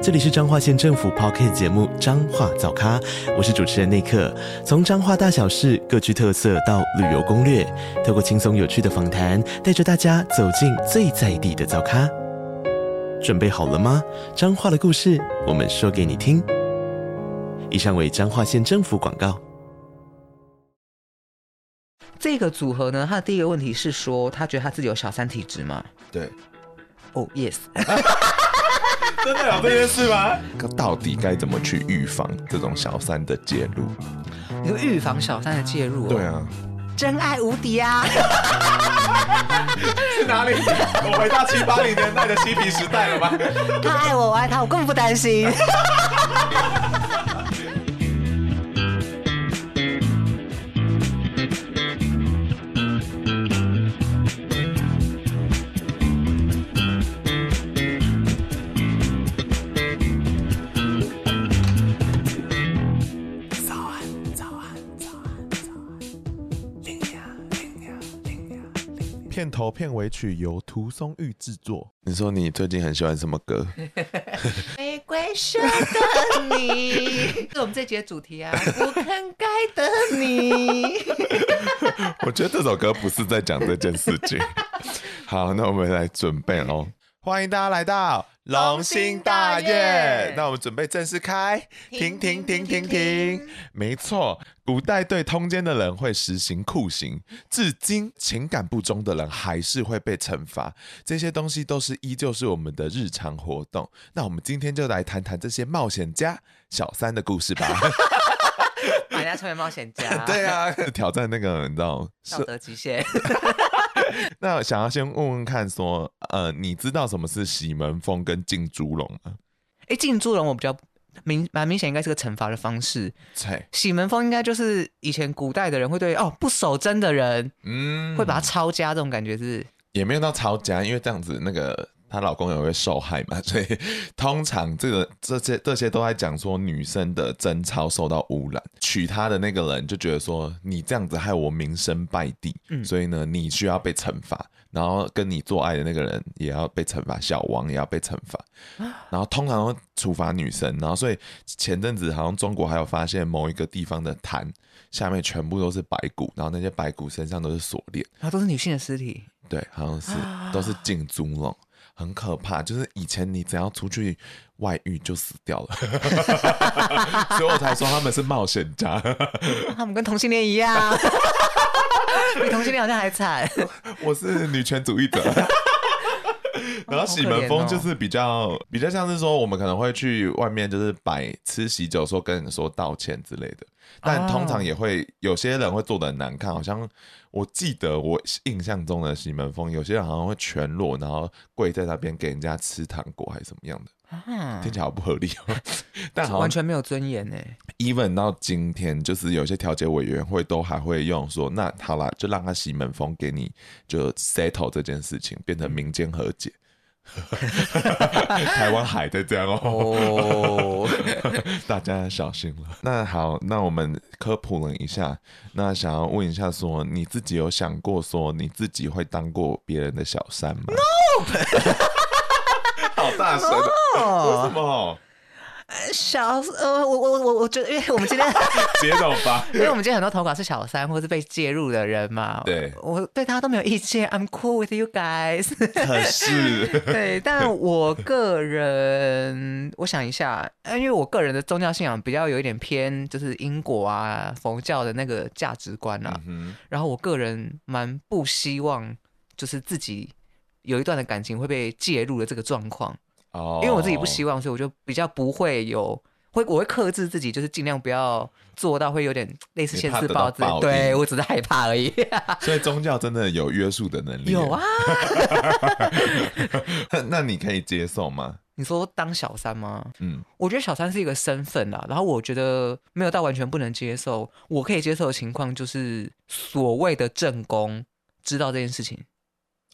这里是彰化县政府 Podcast 节目《彰化早咖》，我是主持人内克。从彰化大小事各具特色到旅游攻略，透过轻松有趣的访谈，带着大家走进最在地的早咖。准备好了吗？彰化的故事，我们说给你听。以上为彰化县政府广告。这个组合呢，他的第一个问题是说，他觉得他自己有小三体质吗？对。哦、oh,，yes。真的有这件事吗？到底该怎么去预防这种小三的介入？你说预防小三的介入、哦？对啊，真爱无敌啊！是哪里？我回到七八零年代的嬉皮时代了吗？他爱我，我爱他，我根本不担心。片头片尾曲由涂松玉制作。你说你最近很喜欢什么歌？玫瑰色的你，是我们这集的主题啊！不肯改的你。我觉得这首歌不是在讲这件事情。好，那我们来准备喽。欢迎大家来到龙兴大业。那我们准备正式开，停停停停停。没错，古代对通奸的人会实行酷刑，至今情感不忠的人还是会被惩罚。这些东西都是依旧是我们的日常活动。那我们今天就来谈谈这些冒险家小三的故事吧。把人家成为冒险家，对啊，挑战那个你知道道德极限。那我想要先问问看说，说呃，你知道什么是喜门风跟浸猪笼吗？哎、欸，浸猪笼我比较明蛮明显，应该是个惩罚的方式。喜门风应该就是以前古代的人会对哦不守贞的人，嗯，会把他抄家这种感觉是？也没有到抄家，因为这样子那个。她老公也会受害嘛，所以通常这个这些这些都在讲说女生的贞操受到污染，娶她的那个人就觉得说你这样子害我名声败地，嗯，所以呢你需要被惩罚，然后跟你做爱的那个人也要被惩罚，小王也要被惩罚，然后通常会处罚女生，然后所以前阵子好像中国还有发现某一个地方的潭下面全部都是白骨，然后那些白骨身上都是锁链，啊，都是女性的尸体，对，好像是都是浸猪笼。很可怕，就是以前你只要出去外遇就死掉了，所以我才说他们是冒险家。他们跟同性恋一样，比同性恋好像还惨。我是女权主义者。然后喜门风就是比较比较像是说，我们可能会去外面就是摆吃喜酒，说跟人说道歉之类的，但通常也会有些人会做的很难看，好像。我记得我印象中的喜门风，有些人好像会全裸，然后跪在那边给人家吃糖果，还是什么样的，啊、听起来好不合理哦。但好完全没有尊严呢。Even 到今天，就是有些调解委员会都还会用说，那好啦，就让他洗门风给你，就 settle 这件事情，变成民间和解。台湾海在这样哦，哦 大家小心了。那好，那我们科普了一下。那想要问一下说，说你自己有想过说你自己会当过别人的小三吗？No! 好大声!为什么？小呃，我我我我觉得，因为我们今天 接着吧，因为我们今天很多投稿是小三或是被介入的人嘛，对，我对他都没有意见，I'm cool with you guys。可是，对，但我个人，我想一下，因为我个人的宗教信仰比较有一点偏，就是因果啊，佛教的那个价值观啊，嗯、然后我个人蛮不希望，就是自己有一段的感情会被介入的这个状况。哦，因为我自己不希望，所以我就比较不会有，会我会克制自己，就是尽量不要做到会有点类似现世报之，对，我只是害怕而已。所以宗教真的有约束的能力？有啊。那你可以接受吗？你说当小三吗？嗯，我觉得小三是一个身份啦，然后我觉得没有到完全不能接受。我可以接受的情况就是所谓的正宫知道这件事情。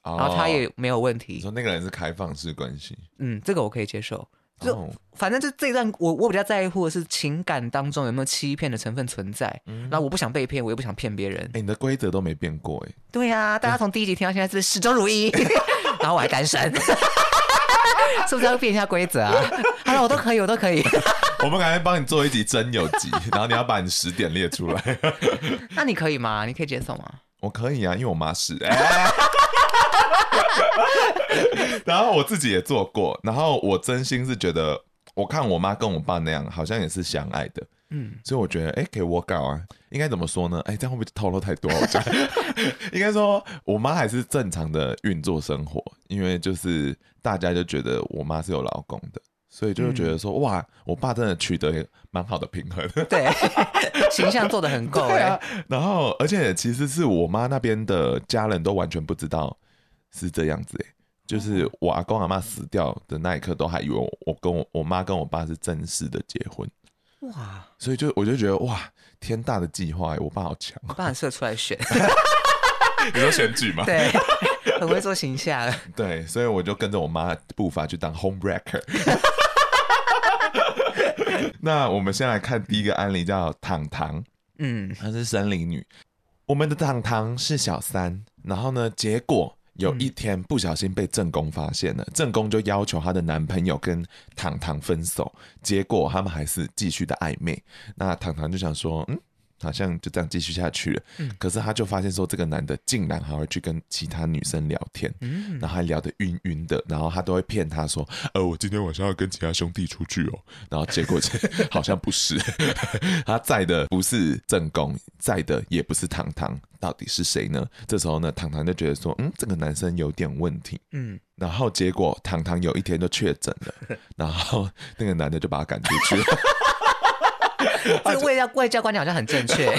然后他也没有问题。你说那个人是开放式关系，嗯，这个我可以接受。就反正就这一段，我我比较在乎的是情感当中有没有欺骗的成分存在。然后我不想被骗，我也不想骗别人。哎，你的规则都没变过哎。对呀，大家从第一集听到现在是始终如一，然后我还单身，是不是要变一下规则啊？好了，我都可以，我都可以。我们赶快帮你做一集真有集，然后你要把你十点列出来。那你可以吗？你可以接受吗？我可以啊，因为我妈是。然后我自己也做过，然后我真心是觉得，我看我妈跟我爸那样，好像也是相爱的，嗯，所以我觉得，哎，可以 work out 啊，应该怎么说呢？哎，这样会不会透露太多？我讲，应该说，我妈还是正常的运作生活，因为就是大家就觉得我妈是有老公的，所以就觉得说，嗯、哇，我爸真的取得蛮好的平衡，对，形象做的很够。然后，而且其实是我妈那边的家人都完全不知道。是这样子哎，就是我阿公阿妈死掉的那一刻，都还以为我，跟我我妈跟我爸是正式的结婚，哇！所以就我就觉得哇，天大的计划哎，我爸好强，我爸很适合出来选，你说选举吗？对，很会做形象。对，所以我就跟着我妈步伐去当 homewrecker。那我们先来看第一个案例，叫糖糖，嗯，她是森林女。我们的糖糖是小三，然后呢，结果。有一天不小心被正宫发现了，正宫就要求她的男朋友跟糖糖分手，结果他们还是继续的暧昧。那糖糖就想说，嗯。好像就这样继续下去了，嗯、可是他就发现说，这个男的竟然还会去跟其他女生聊天，嗯、然后还聊得晕晕的，然后他都会骗他说，呃，我今天晚上要跟其他兄弟出去哦，然后结果好像不是，他在的不是正宫，在的也不是糖糖，到底是谁呢？这时候呢，糖糖就觉得说，嗯，这个男生有点问题，嗯，然后结果糖糖有一天就确诊了，然后那个男的就把他赶出去了。这个外交外交观念好像很正确，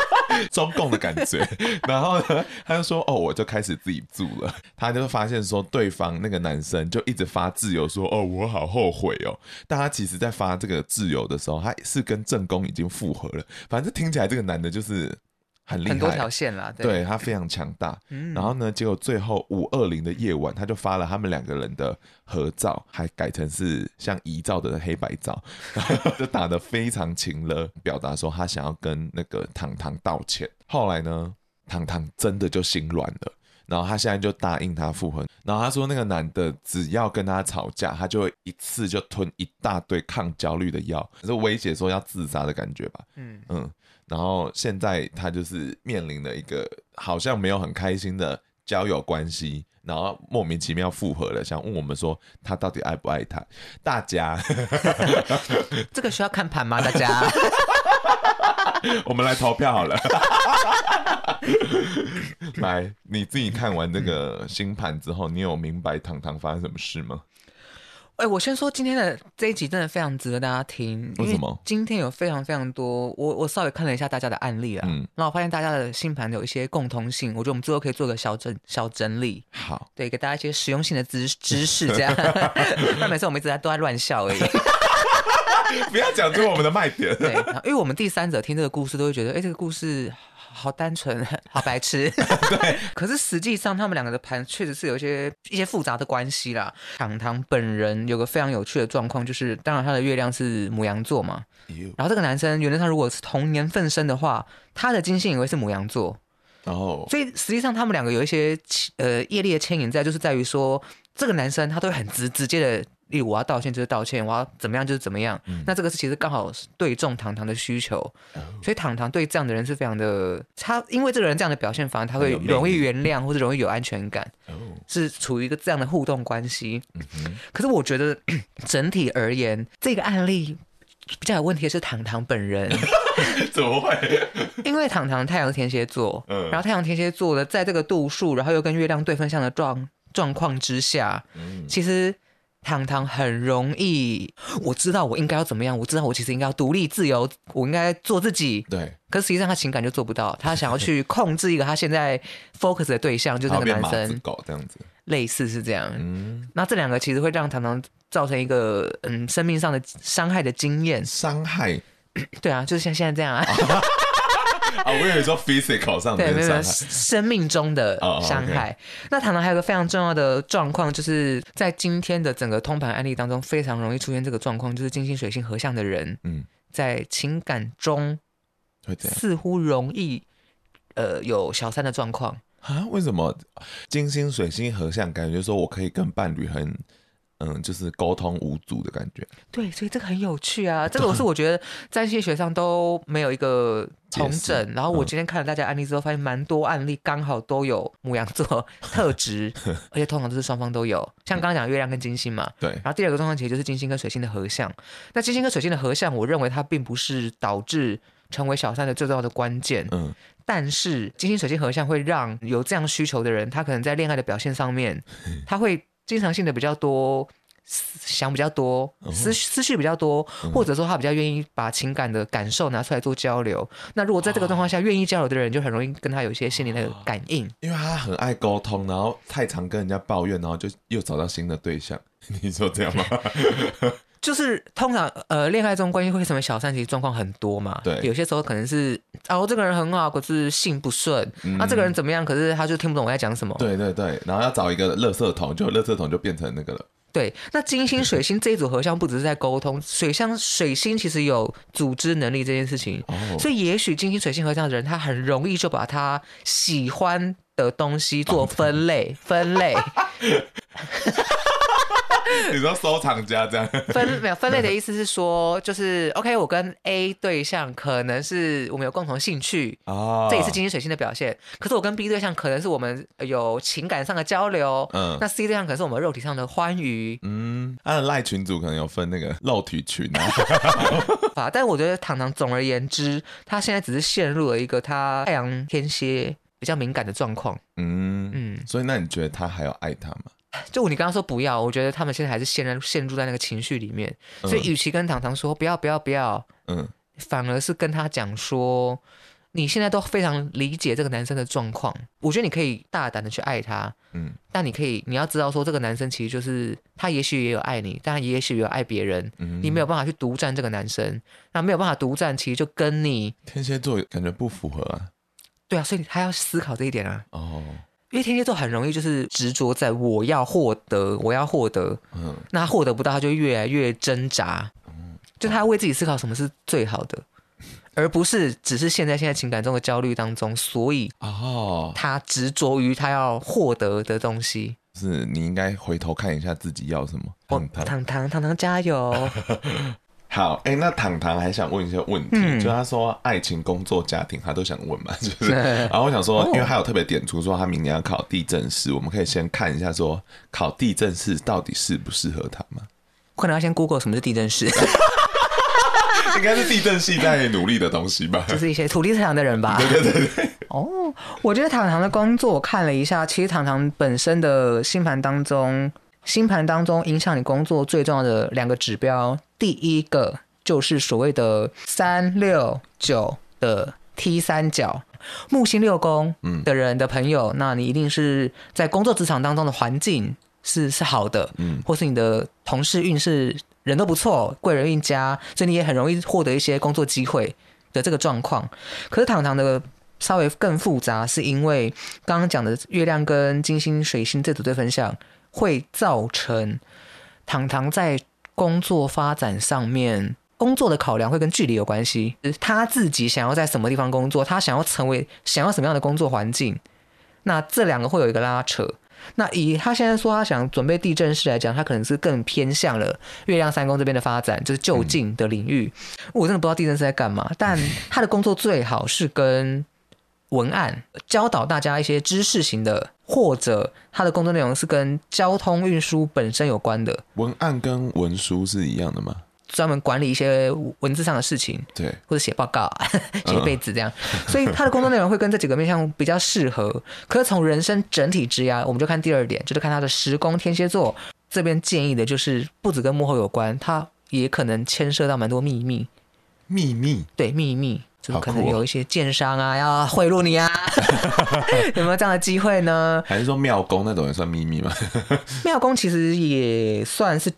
中共的感觉。然后呢，他就说：“哦，我就开始自己住了。”他就发现说，对方那个男生就一直发自由说：“哦，我好后悔哦。”但他其实在发这个自由的时候，他是跟正宫已经复合了。反正听起来这个男的就是。很厉害，很多条线啦，对，对他非常强大。嗯，然后呢，结果最后五二零的夜晚，他就发了他们两个人的合照，还改成是像遗照的黑白照，然 后就打得非常勤了，表达说他想要跟那个糖糖道歉。后来呢，糖糖真的就心软了，然后他现在就答应他复婚。然后他说，那个男的只要跟他吵架，他就会一次就吞一大堆抗焦虑的药，是威胁说要自杀的感觉吧？嗯嗯。然后现在他就是面临了一个好像没有很开心的交友关系，然后莫名其妙复合了，想问我们说他到底爱不爱他？大家，这个需要看盘吗？大家，我们来投票好了。来，你自己看完这个星盘之后，你有明白糖糖发生什么事吗？哎，我先说今天的这一集真的非常值得大家听。为什么？今天有非常非常多，我我稍微看了一下大家的案例啊，嗯，那我发现大家的星盘有一些共通性，我觉得我们最后可以做个小整小整理。好，对，给大家一些实用性的知知识，这样。那每次我们一直在都在乱笑而已。不要讲出我们的卖点。对，因为我们第三者听这个故事都会觉得，哎，这个故事。好单纯，好白痴。对，可是实际上他们两个的盘确实是有一些一些复杂的关系啦。糖糖本人有个非常有趣的状况，就是当然他的月亮是母羊座嘛，然后这个男生原则上如果是同年份生的话，他的金星也会是母羊座，然后所以实际上他们两个有一些呃业力的牵引在，就是在于说这个男生他都会很直直接的。例如我要道歉就是道歉，我要怎么样就是怎么样。嗯、那这个是其实刚好对中糖糖的需求，哦、所以糖糖对这样的人是非常的，他因为这个人这样的表现，反而他会容易原谅或者容易有安全感，哦、是处于一个这样的互动关系。嗯、可是我觉得整体而言，这个案例比较有问题的是糖糖本人。怎么会？因为糖糖太阳天蝎座，嗯、然后太阳天蝎座的在这个度数，然后又跟月亮对分相的状状况之下，嗯、其实。糖糖很容易，我知道我应该要怎么样，我知道我其实应该要独立自由，我应该做自己。对，可实际上他情感就做不到，他想要去控制一个他现在 focus 的对象，就是那个 男生。搞这样子，类似是这样。嗯，那这两个其实会让糖糖造成一个嗯生命上的伤害的经验。伤害？对啊，就是像现在这样啊。啊，我以为说 physical 上的对，没有生命中的伤害。Oh, okay. 那唐唐还有个非常重要的状况，就是在今天的整个通盘案例当中，非常容易出现这个状况，就是金星水星合相的人，嗯，在情感中似乎容易呃有小三的状况啊？为什么金星水星合相，感觉说我可以跟伴侣很。嗯，就是沟通无阻的感觉。对，所以这个很有趣啊。这个我是我觉得在这些学上都没有一个重整。然后我今天看了大家案例之后，发现蛮多案例刚好都有牡羊座 特质，而且通常都是双方都有。像刚刚讲月亮跟金星嘛，对。然后第二个状况其实就是金星跟水星的合相。那金星跟水星的合相，我认为它并不是导致成为小三的最重要的关键。嗯。但是金星水星合相会让有这样需求的人，他可能在恋爱的表现上面，他会。经常性的比较多，想比较多，思思绪比较多，或者说他比较愿意把情感的感受拿出来做交流。那如果在这个状况下，愿意交流的人就很容易跟他有一些心灵的感应，因为他很爱沟通，然后太常跟人家抱怨，然后就又找到新的对象。你说这样吗？就是通常呃，恋爱中关系会什么小三，其实状况很多嘛。对，有些时候可能是哦，这个人很好，可是性不顺。那、嗯啊、这个人怎么样？可是他就听不懂我在讲什么。对对对，然后要找一个垃圾桶，就垃圾桶就变成那个了。对，那金星水星这一组合相不只是在沟通，水象水星其实有组织能力这件事情。哦。所以也许金星水星合相的人，他很容易就把他喜欢的东西做 分类，分类。你说收藏家这样 分没有分类的意思是说，就是 OK，我跟 A 对象可能是我们有共同兴趣哦，这也是金星水星的表现。可是我跟 B 对象可能是我们有情感上的交流，嗯，那 C 对象可能是我们肉体上的欢愉，嗯，他的赖群组可能有分那个 肉体群啊，啊，但我觉得糖糖总而言之，他现在只是陷入了一个他太阳天蝎比较敏感的状况，嗯嗯，所以那你觉得他还要爱他吗？就你刚刚说不要，我觉得他们现在还是陷在陷入在那个情绪里面，嗯、所以与其跟糖糖说不要不要不要，嗯，反而是跟他讲说，你现在都非常理解这个男生的状况，我觉得你可以大胆的去爱他，嗯，但你可以你要知道说这个男生其实就是他也许也有爱你，但他也许也有爱别人，嗯，你没有办法去独占这个男生，那没有办法独占，其实就跟你天蝎座感觉不符合啊，对啊，所以他要思考这一点啊，哦。因为天蝎座很容易就是执着在我要获得，我要获得，嗯，那他获得不到，他就越来越挣扎，嗯，就他要为自己思考什么是最好的，而不是只是陷在现在情感中的焦虑当中，所以哦，他执着于他要获得的东西。是你应该回头看一下自己要什么。唐唐唐唐唐加油！好，哎、欸，那糖糖还想问一些问题，嗯、就他说爱情、工作、家庭，他都想问嘛，就是。然后我想说，因为他有特别点出说他明年要考地政士，我们可以先看一下说考地震师到底适不适合他吗？可能要先 Google 什么是地震师，应该是地震系在努力的东西吧，就是一些土地特长的人吧。对对对对。哦，我觉得糖糖的工作我看了一下，其实糖糖本身的星盘当中。星盘当中影响你工作最重要的两个指标，第一个就是所谓的三六九的 T 三角，木星六宫的人的朋友，嗯、那你一定是在工作职场当中的环境是是好的，嗯，或是你的同事运势人都不错，贵人运佳，所以你也很容易获得一些工作机会的这个状况。可是糖糖的稍微更复杂，是因为刚刚讲的月亮跟金星、水星这组对分相。会造成糖糖在工作发展上面，工作的考量会跟距离有关系。他自己想要在什么地方工作，他想要成为想要什么样的工作环境，那这两个会有一个拉扯。那以他现在说他想准备地政士来讲，他可能是更偏向了月亮三宫这边的发展，就是就近的领域。我真的不知道地政士在干嘛，但他的工作最好是跟文案教导大家一些知识型的。或者他的工作内容是跟交通运输本身有关的，文案跟文书是一样的吗？专门管理一些文字上的事情，对，或者写报告、写一辈子这样，所以他的工作内容会跟这几个面向比较适合。可是从人生整体之涯，我们就看第二点，就是看他的时工天蝎座这边建议的，就是不止跟幕后有关，他也可能牵涉到蛮多秘密，秘密，对，秘密。就可能有一些奸商啊，要贿赂你啊，有没有这样的机会呢？还是说庙公那种也算秘密吗？庙公其实也算是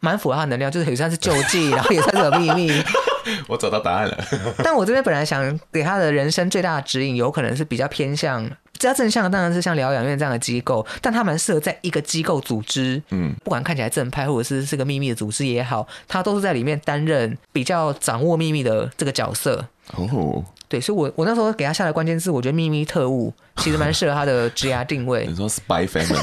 蛮符合他的能量，就是也算是救济，然后也算是有秘密。我找到答案了。但我这边本来想给他的人生最大的指引，有可能是比较偏向，比较正向的当然是像疗养院这样的机构，但他蛮适合在一个机构组织，嗯，不管看起来正派或者是是个秘密的组织也好，他都是在里面担任比较掌握秘密的这个角色。哦，对，所以我我那时候给他下的关键字，我觉得秘密特务其实蛮适合他的职涯定位。你说 Spy Family，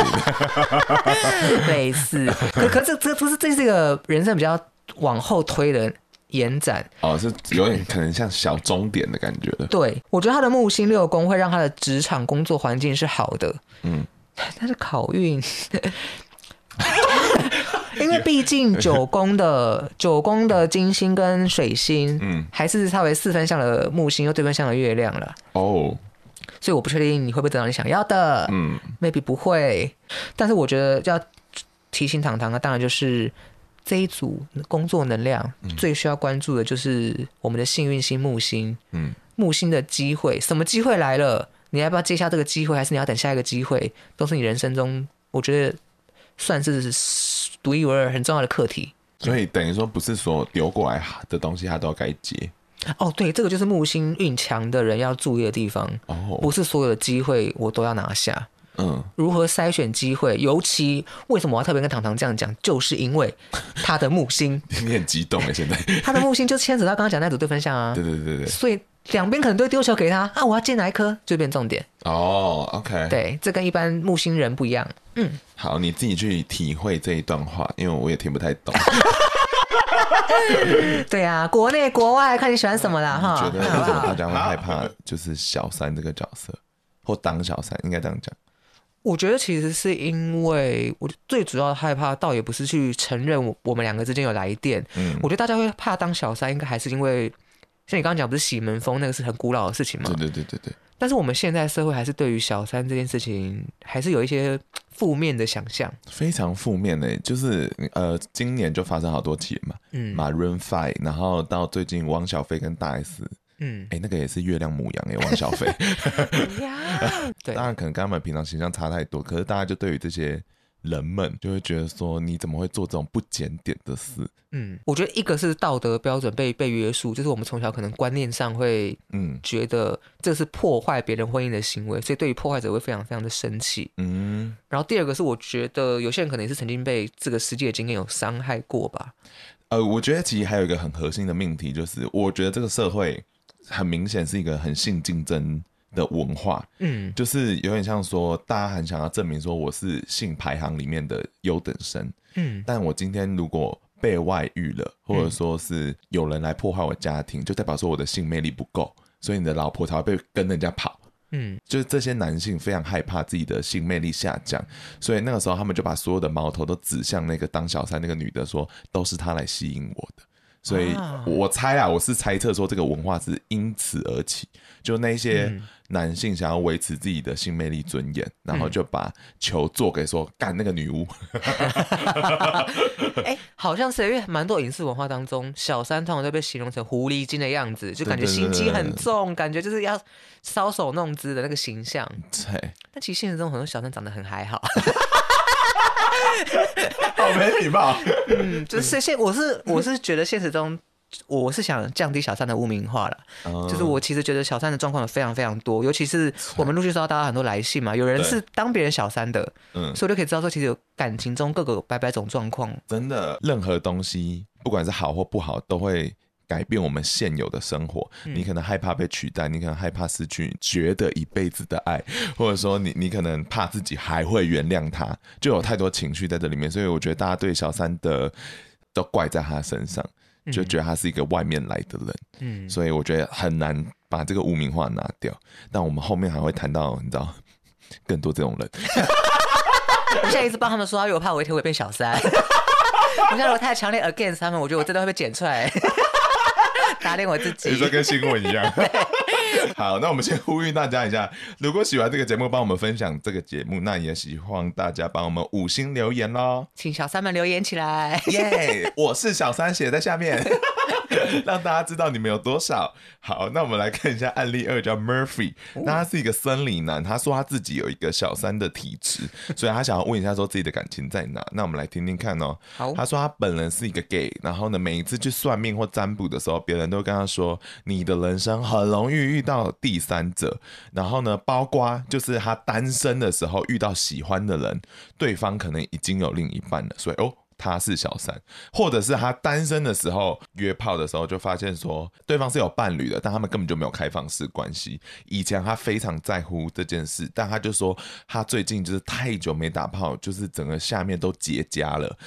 类似，可可这这不是这是一个人生比较往后推的延展哦，是有点可能像小终点的感觉的。对，我觉得他的木星六宫会让他的职场工作环境是好的，嗯，但是考运。因为毕竟 九宫的九宫的金星跟水星，嗯，还是差为四分相的木星又对分相的月亮了哦，所以我不确定你会不会得到你想要的，嗯，maybe 不会，但是我觉得要提醒糖糖啊，当然就是这一组工作能量最需要关注的就是我们的幸运星木星，嗯，木星的机会，什么机会来了，你要不要接下这个机会，还是你要等下一个机会，都是你人生中我觉得算是。独一无二很重要的课题，所以等于说不是说丢过来的东西他都要该接。哦，对，这个就是木星运强的人要注意的地方。哦，不是所有的机会我都要拿下。嗯，如何筛选机会？尤其为什么我要特别跟糖糖这样讲？就是因为 他的木星，你很激动哎，现在他的木星就牵扯到刚刚讲那组对分项啊。对对对对，所以。两边可能都会丢球给他啊！我要接哪一颗就变重点哦。Oh, OK，对，这跟一般木星人不一样。嗯，好，你自己去体会这一段话，因为我也听不太懂。对啊，国内国外看你喜欢什么啦哈。觉得为什么大家会害怕就是小三这个角色，或当小三，应该这样讲？我觉得其实是因为我最主要的害怕，倒也不是去承认我们两个之间有来电。嗯，我觉得大家会怕当小三，应该还是因为。像你刚刚讲，不是洗门风那个是很古老的事情吗？对对对对对。但是我们现在社会还是对于小三这件事情，还是有一些负面的想象。非常负面的，就是呃，今年就发生好多起嘛，嗯，Maroon Five，然后到最近汪小菲跟大 S，嗯，哎、欸，那个也是月亮母羊哎，汪小菲。对，当然可能跟他们平常形象差太多，可是大家就对于这些。人们就会觉得说，你怎么会做这种不检点的事？嗯，我觉得一个是道德标准被被约束，就是我们从小可能观念上会，嗯，觉得这是破坏别人婚姻的行为，所以对于破坏者会非常非常的生气。嗯，然后第二个是我觉得有些人可能也是曾经被这个实际的经验有伤害过吧。呃，我觉得其实还有一个很核心的命题，就是我觉得这个社会很明显是一个很性竞争的文化，嗯，就是有点像说，大家很想要证明说我是性排行里面的优等生，嗯，但我今天如果被外遇了，或者说是有人来破坏我家庭，就代表说我的性魅力不够，所以你的老婆才会被跟人家跑，嗯，就是这些男性非常害怕自己的性魅力下降，所以那个时候他们就把所有的矛头都指向那个当小三那个女的，说都是她来吸引我的。所以，我猜啊，我是猜测说，这个文化是因此而起。就那些男性想要维持自己的性魅力尊严，然后就把球做给说干那个女巫。哎，好像是因为蛮多影视文化当中，小三通常都被形容成狐狸精的样子，就感觉心机很重，感觉就是要搔首弄姿的那个形象。对。但其实现实中很多小三长得很还好。好没礼貌。嗯，就是现我是我是觉得现实中，我是想降低小三的污名化了。嗯、就是我其实觉得小三的状况有非常非常多，尤其是我们陆续收到大家很多来信嘛，有人是当别人小三的，嗯，所以我就可以知道说，其实有感情中各个百百种状况。真的，任何东西不管是好或不好，都会。改变我们现有的生活，你可能害怕被取代，你可能害怕失去觉得一辈子的爱，或者说你你可能怕自己还会原谅他，就有太多情绪在这里面。所以我觉得大家对小三的都怪在他身上，就觉得他是一个外面来的人。嗯，所以我觉得很难把这个污名化拿掉。但我们后面还会谈到，你知道 更多这种人。我现在一直帮他们说，因为我怕我一天会变小三。我现在如果太强烈 against 他们，我觉得我真的会被剪出来。打脸我自己，你说跟新闻一样。好，那我们先呼吁大家一下，如果喜欢这个节目，帮我们分享这个节目，那也希望大家帮我们五星留言喽，请小三们留言起来。耶，yeah, 我是小三，写在下面。让大家知道你们有多少。好，那我们来看一下案例二，叫 Murphy，那他是一个生理男，他说他自己有一个小三的体质，所以他想要问一下说自己的感情在哪。那我们来听听看哦。好，他说他本人是一个 gay，然后呢，每一次去算命或占卜的时候，别人都跟他说，你的人生很容易遇到第三者，然后呢，包括就是他单身的时候遇到喜欢的人，对方可能已经有另一半了，所以哦。他是小三，或者是他单身的时候约炮的时候，就发现说对方是有伴侣的，但他们根本就没有开放式关系。以前他非常在乎这件事，但他就说他最近就是太久没打炮，就是整个下面都结痂了，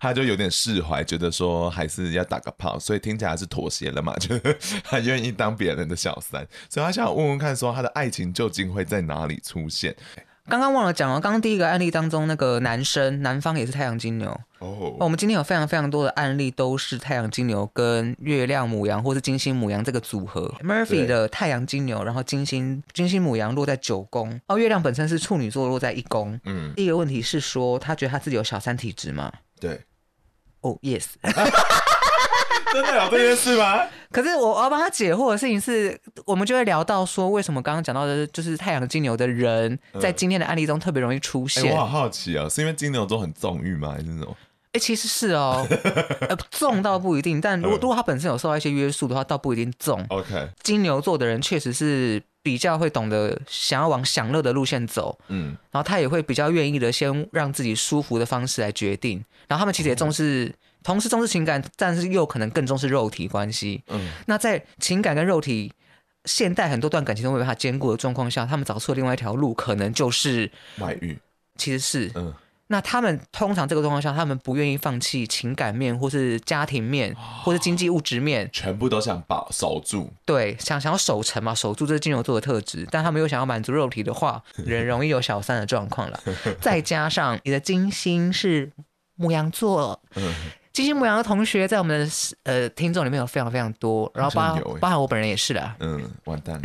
他就有点释怀，觉得说还是要打个炮，所以听起来是妥协了嘛，就他愿意当别人的小三，所以他想问问看，说他的爱情究竟会在哪里出现？刚刚忘了讲哦，刚刚第一个案例当中，那个男生男方也是太阳金牛哦。Oh. 我们今天有非常非常多的案例，都是太阳金牛跟月亮母羊或是金星母羊这个组合。Murphy 的太阳金牛，然后金星金星母羊落在九宫，哦，月亮本身是处女座落在一宫。嗯，第一个问题是说，他觉得他自己有小三体质吗？对。哦、oh,，Yes。真的有这件事吗？可是我要帮他解惑的事情是，我们就会聊到说，为什么刚刚讲到的，就是太阳金牛的人在今天的案例中特别容易出现。欸、我好好奇啊，是因为金牛座很纵欲吗？还是那种？哎、欸，其实是哦，呃，纵倒不一定，但如果如果他本身有受到一些约束的话，倒不一定纵。OK，金牛座的人确实是比较会懂得想要往享乐的路线走，嗯，然后他也会比较愿意的先让自己舒服的方式来决定，然后他们其实也重视。嗯同时重视情感，但是又可能更重视肉体关系。嗯，那在情感跟肉体现代很多段感情都没办法兼顾的状况下，他们找出了另外一条路，可能就是外遇。其实是，嗯，那他们通常这个状况下，他们不愿意放弃情感面，或是家庭面，或是经济物质面，全部都想保守住。对，想想要守成嘛，守住这是金牛座的特质，但他们又想要满足肉体的话，人容易有小三的状况了。再加上你的金星是牧羊座，嗯。金星母羊的同学在我们的呃听众里面有非常非常多，然后包包含我本人也是啦。嗯，完蛋了。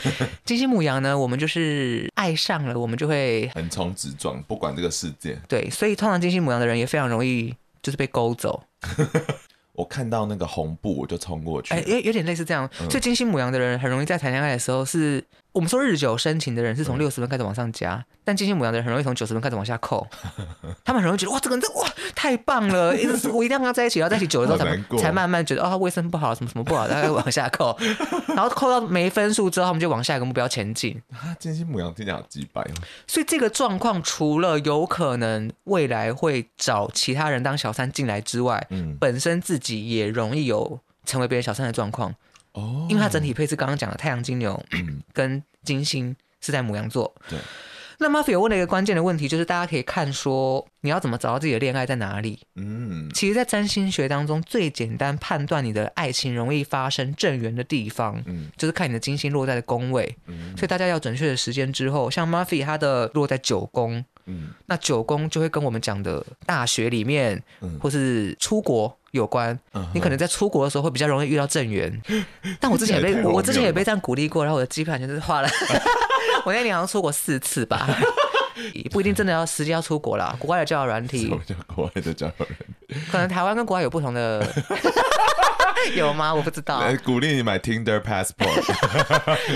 金星母羊呢，我们就是爱上了，我们就会横冲直撞，不管这个世界。对，所以通常金星母羊的人也非常容易就是被勾走。我看到那个红布，我就冲过去。哎、欸，有有点类似这样。所以金星母羊的人很容易在谈恋爱的时候是，我们说日久生情的人是从六十分开始往上加，嗯、但金星母羊的人很容易从九十分开始往下扣。他们很容易觉得哇，这个人这哇太棒了，一直我一定要跟他在一起，然后在一起久了之后才才慢慢觉得哦，他卫生不好，什么什么不好，大概往下扣，然后扣到没分数之后，他们就往下一个目标前进。啊，金星母羊听起来好机掰哦。所以这个状况除了有可能未来会找其他人当小三进来之外，嗯，本身自己也容易。有成为别人小三的状况哦，因为它整体配置刚刚讲的太阳金牛 跟金星是在牡羊座。对，那 Murphy 有问了一个关键的问题，就是大家可以看说你要怎么找到自己的恋爱在哪里？嗯，其实，在占星学当中，最简单判断你的爱情容易发生正缘的地方，嗯，就是看你的金星落在的宫位。嗯，所以大家要准确的时间之后，像 Murphy 他的落在九宫，嗯，那九宫就会跟我们讲的大学里面，或是出国。有关，你可能在出国的时候会比较容易遇到正缘，但我之前也被我之前也被这样鼓励过，然后我的机票就是花了，我那年好像出国四次吧，不一定真的要实际要出国啦，国外的交友软体，国外的交友软体，可能台湾跟国外有不同的，有吗？我不知道。鼓励你买 Tinder Passport，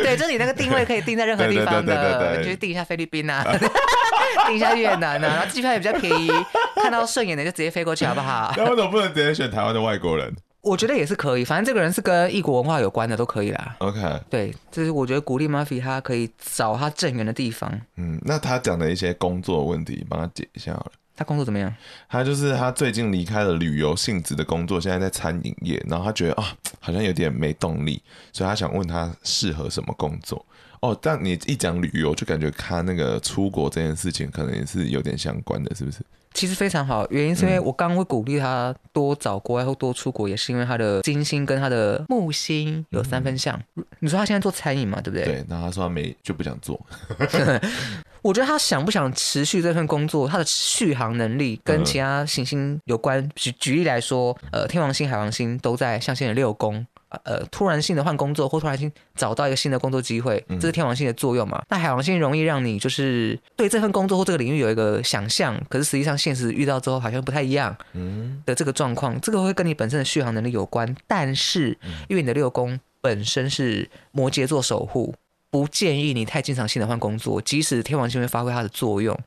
对，就是你那个定位可以定在任何地方的，你就定一下菲律宾啊。定一下越南啊，然后机票也比较便宜，看到顺眼的就直接飞过去，好不好？那为什么不能直接选台湾的外国人？我觉得也是可以，反正这个人是跟异国文化有关的，都可以啦。OK，对，就是我觉得鼓励 Murphy 他可以找他正缘的地方。嗯，那他讲的一些工作问题，帮他解一下好了。他工作怎么样？他就是他最近离开了旅游性质的工作，现在在餐饮业，然后他觉得啊，好像有点没动力，所以他想问他适合什么工作。哦，但你一讲旅游，就感觉他那个出国这件事情，可能也是有点相关的，是不是？其实非常好，原因是因为我刚刚会鼓励他多找国外或多出国，也是因为他的金星跟他的木星有三分像。嗯、你说他现在做餐饮嘛，对不对？对，那他说他没就不想做。我觉得他想不想持续这份工作，他的续航能力跟其他行星有关。举举例来说，呃，天王星、海王星都在象限的六宫。呃突然性的换工作，或突然性找到一个新的工作机会，这是天王星的作用嘛？嗯、那海王星容易让你就是对这份工作或这个领域有一个想象，可是实际上现实遇到之后好像不太一样，嗯的这个状况，这个会跟你本身的续航能力有关。但是因为你的六宫本身是摩羯座守护，不建议你太经常性的换工作，即使天王星会发挥它的作用，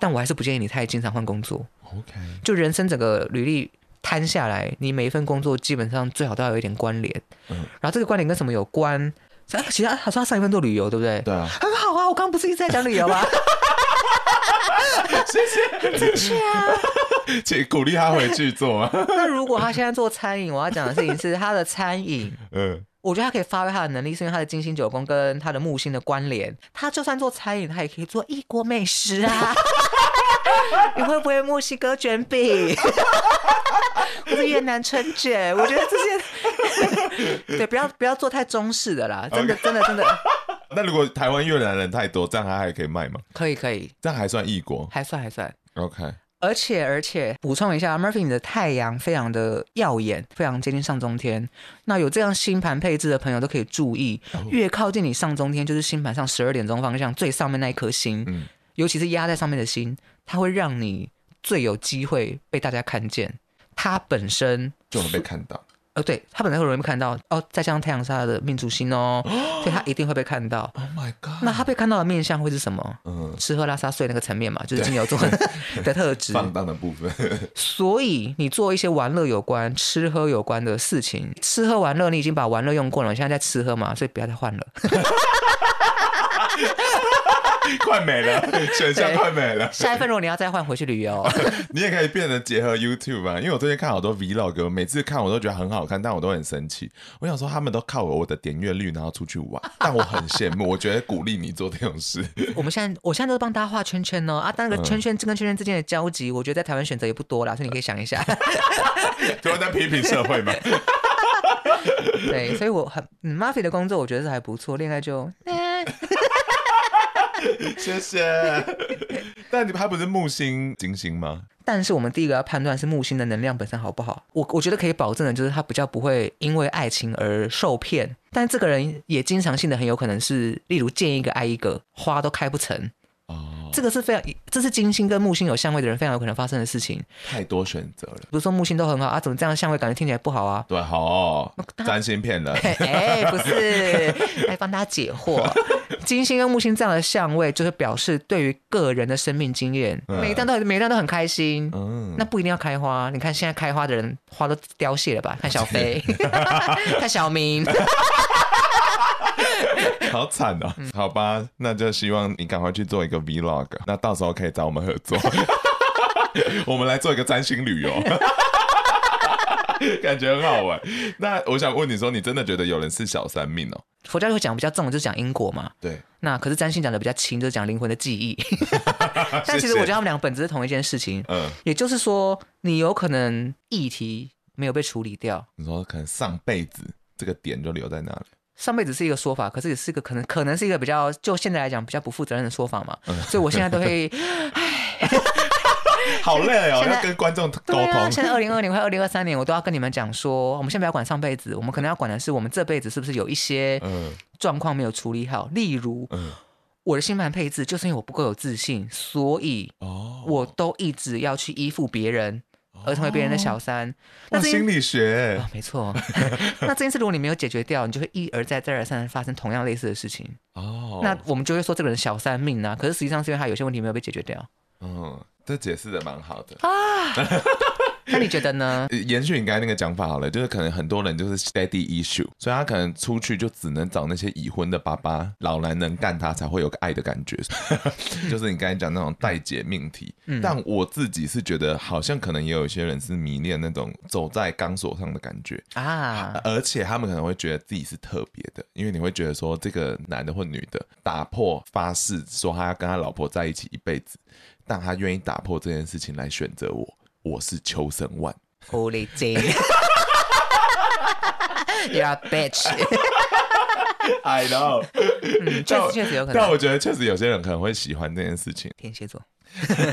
但我还是不建议你太经常换工作。OK，就人生整个履历。摊下来，你每一份工作基本上最好都要有一点关联。嗯，然后这个关联跟什么有关？哎，其实他说他上一份做旅游，对不对？对啊，很好啊。我刚刚不是一直在讲旅游吗？谢谢，正确啊。请鼓励他回去做啊。那如果他现在做餐饮，我要讲的事情是他的餐饮。嗯，我觉得他可以发挥他的能力，是因为他的金星九宫跟他的木星的关联。他就算做餐饮，他也可以做异国美食啊。你会不会墨西哥卷饼？或者越南春卷？我觉得这些 对，不要不要做太中式的啦，真的.真的真的。那如果台湾越南人太多，这样他还可以卖吗？可以可以，这样还算异国？还算还算。OK。而且而且补充一下，Murphy 你的太阳非常的耀眼，非常接近上中天。那有这样星盘配置的朋友都可以注意，越靠近你上中天，就是星盘上十二点钟方向最上面那一颗星，嗯、尤其是压在上面的星。它会让你最有机会被大家看见，它本身就能被看到。呃，对，他本来会容易被看到哦。再加上太阳是它的命主星哦，所以他一定会被看到。Oh my god！那他被看到的面相会是什么？嗯，吃喝拉撒睡那个层面嘛，就是金牛座 的特质，放荡的部分。所以你做一些玩乐有关、吃喝有关的事情，吃喝玩乐你已经把玩乐用过了，你现在在吃喝嘛，所以不要再换了。快没了，选项快没了。下一份如果你要再换回去旅游，你也可以变成结合 YouTube 啊。因为我最近看好多 Vlog，每次看我都觉得很好看，但我都很生气。我想说他们都靠我的点阅率然后出去玩，但我很羡慕。我觉得鼓励你做这种事。我们现在，我现在都帮大家画圈圈哦啊，但那个圈圈这跟圈圈之间的交集，我觉得在台湾选择也不多啦，所以你可以想一下。就会在批评社会嘛。对，所以我很嗯 Murphy 的工作，我觉得是还不错。恋爱就。谢谢。但你他不是木星金星吗？但是我们第一个要判断是木星的能量本身好不好。我我觉得可以保证的就是他比较不会因为爱情而受骗。但这个人也经常性的很有可能是，例如见一个爱一个，花都开不成。哦，这个是非常，这是金星跟木星有相位的人非常有可能发生的事情。太多选择了，比如说木星都很好啊，怎么这样相位感觉听起来不好啊？对，好哦，占星骗人。哎，不是，来帮大家解惑。金星跟木星这样的相位，就是表示对于个人的生命经验，嗯、每一段都每一段都很开心。嗯，那不一定要开花。你看现在开花的人，花都凋谢了吧？看小飞，看小明，好惨哦。嗯、好吧，那就希望你赶快去做一个 Vlog，那到时候可以找我们合作，我们来做一个占星旅游。感觉很好玩。那我想问你说，你真的觉得有人是小三命哦？佛教会讲比较重，就是讲因果嘛。对。那可是占星讲的比较轻，就是讲灵魂的记忆。但其实我觉得他们两个本质是同一件事情。嗯。也就是说，你有可能议题没有被处理掉。你说可能上辈子这个点就留在那里。上辈子是一个说法，可是也是一个可能，可能是一个比较就现在来讲比较不负责任的说法嘛。嗯。所以我现在都会，唉。好累哦，要跟观众沟通。啊、现在二零二零或二零二三年，我都要跟你们讲说，我们先不要管上辈子，我们可能要管的是我们这辈子是不是有一些状况没有处理好。例如，嗯、我的星盘配置就是因为我不够有自信，所以我都一直要去依附别人，而成为别人的小三。哦、那心理学，哦、没错。那这件事如果你没有解决掉，你就会一而再、再而三发生同样类似的事情。哦，那我们就会说这个人小三命啊。可是实际上是因为他有些问题没有被解决掉。嗯。这解释的蛮好的啊，那你觉得呢？延续你刚才那个讲法好了，就是可能很多人就是 steady issue，所以他可能出去就只能找那些已婚的爸爸，老男人干他才会有个爱的感觉，就是你刚才讲那种待解命题。嗯、但我自己是觉得，好像可能也有一些人是迷恋那种走在钢索上的感觉啊，而且他们可能会觉得自己是特别的，因为你会觉得说，这个男的或女的打破发誓说他要跟他老婆在一起一辈子。但他愿意打破这件事情来选择我，我是秋生万。Holy Jane，You're a bitch。I know。嗯，确实确实有可能。但我觉得确实有些人可能会喜欢这件事情。天蝎座。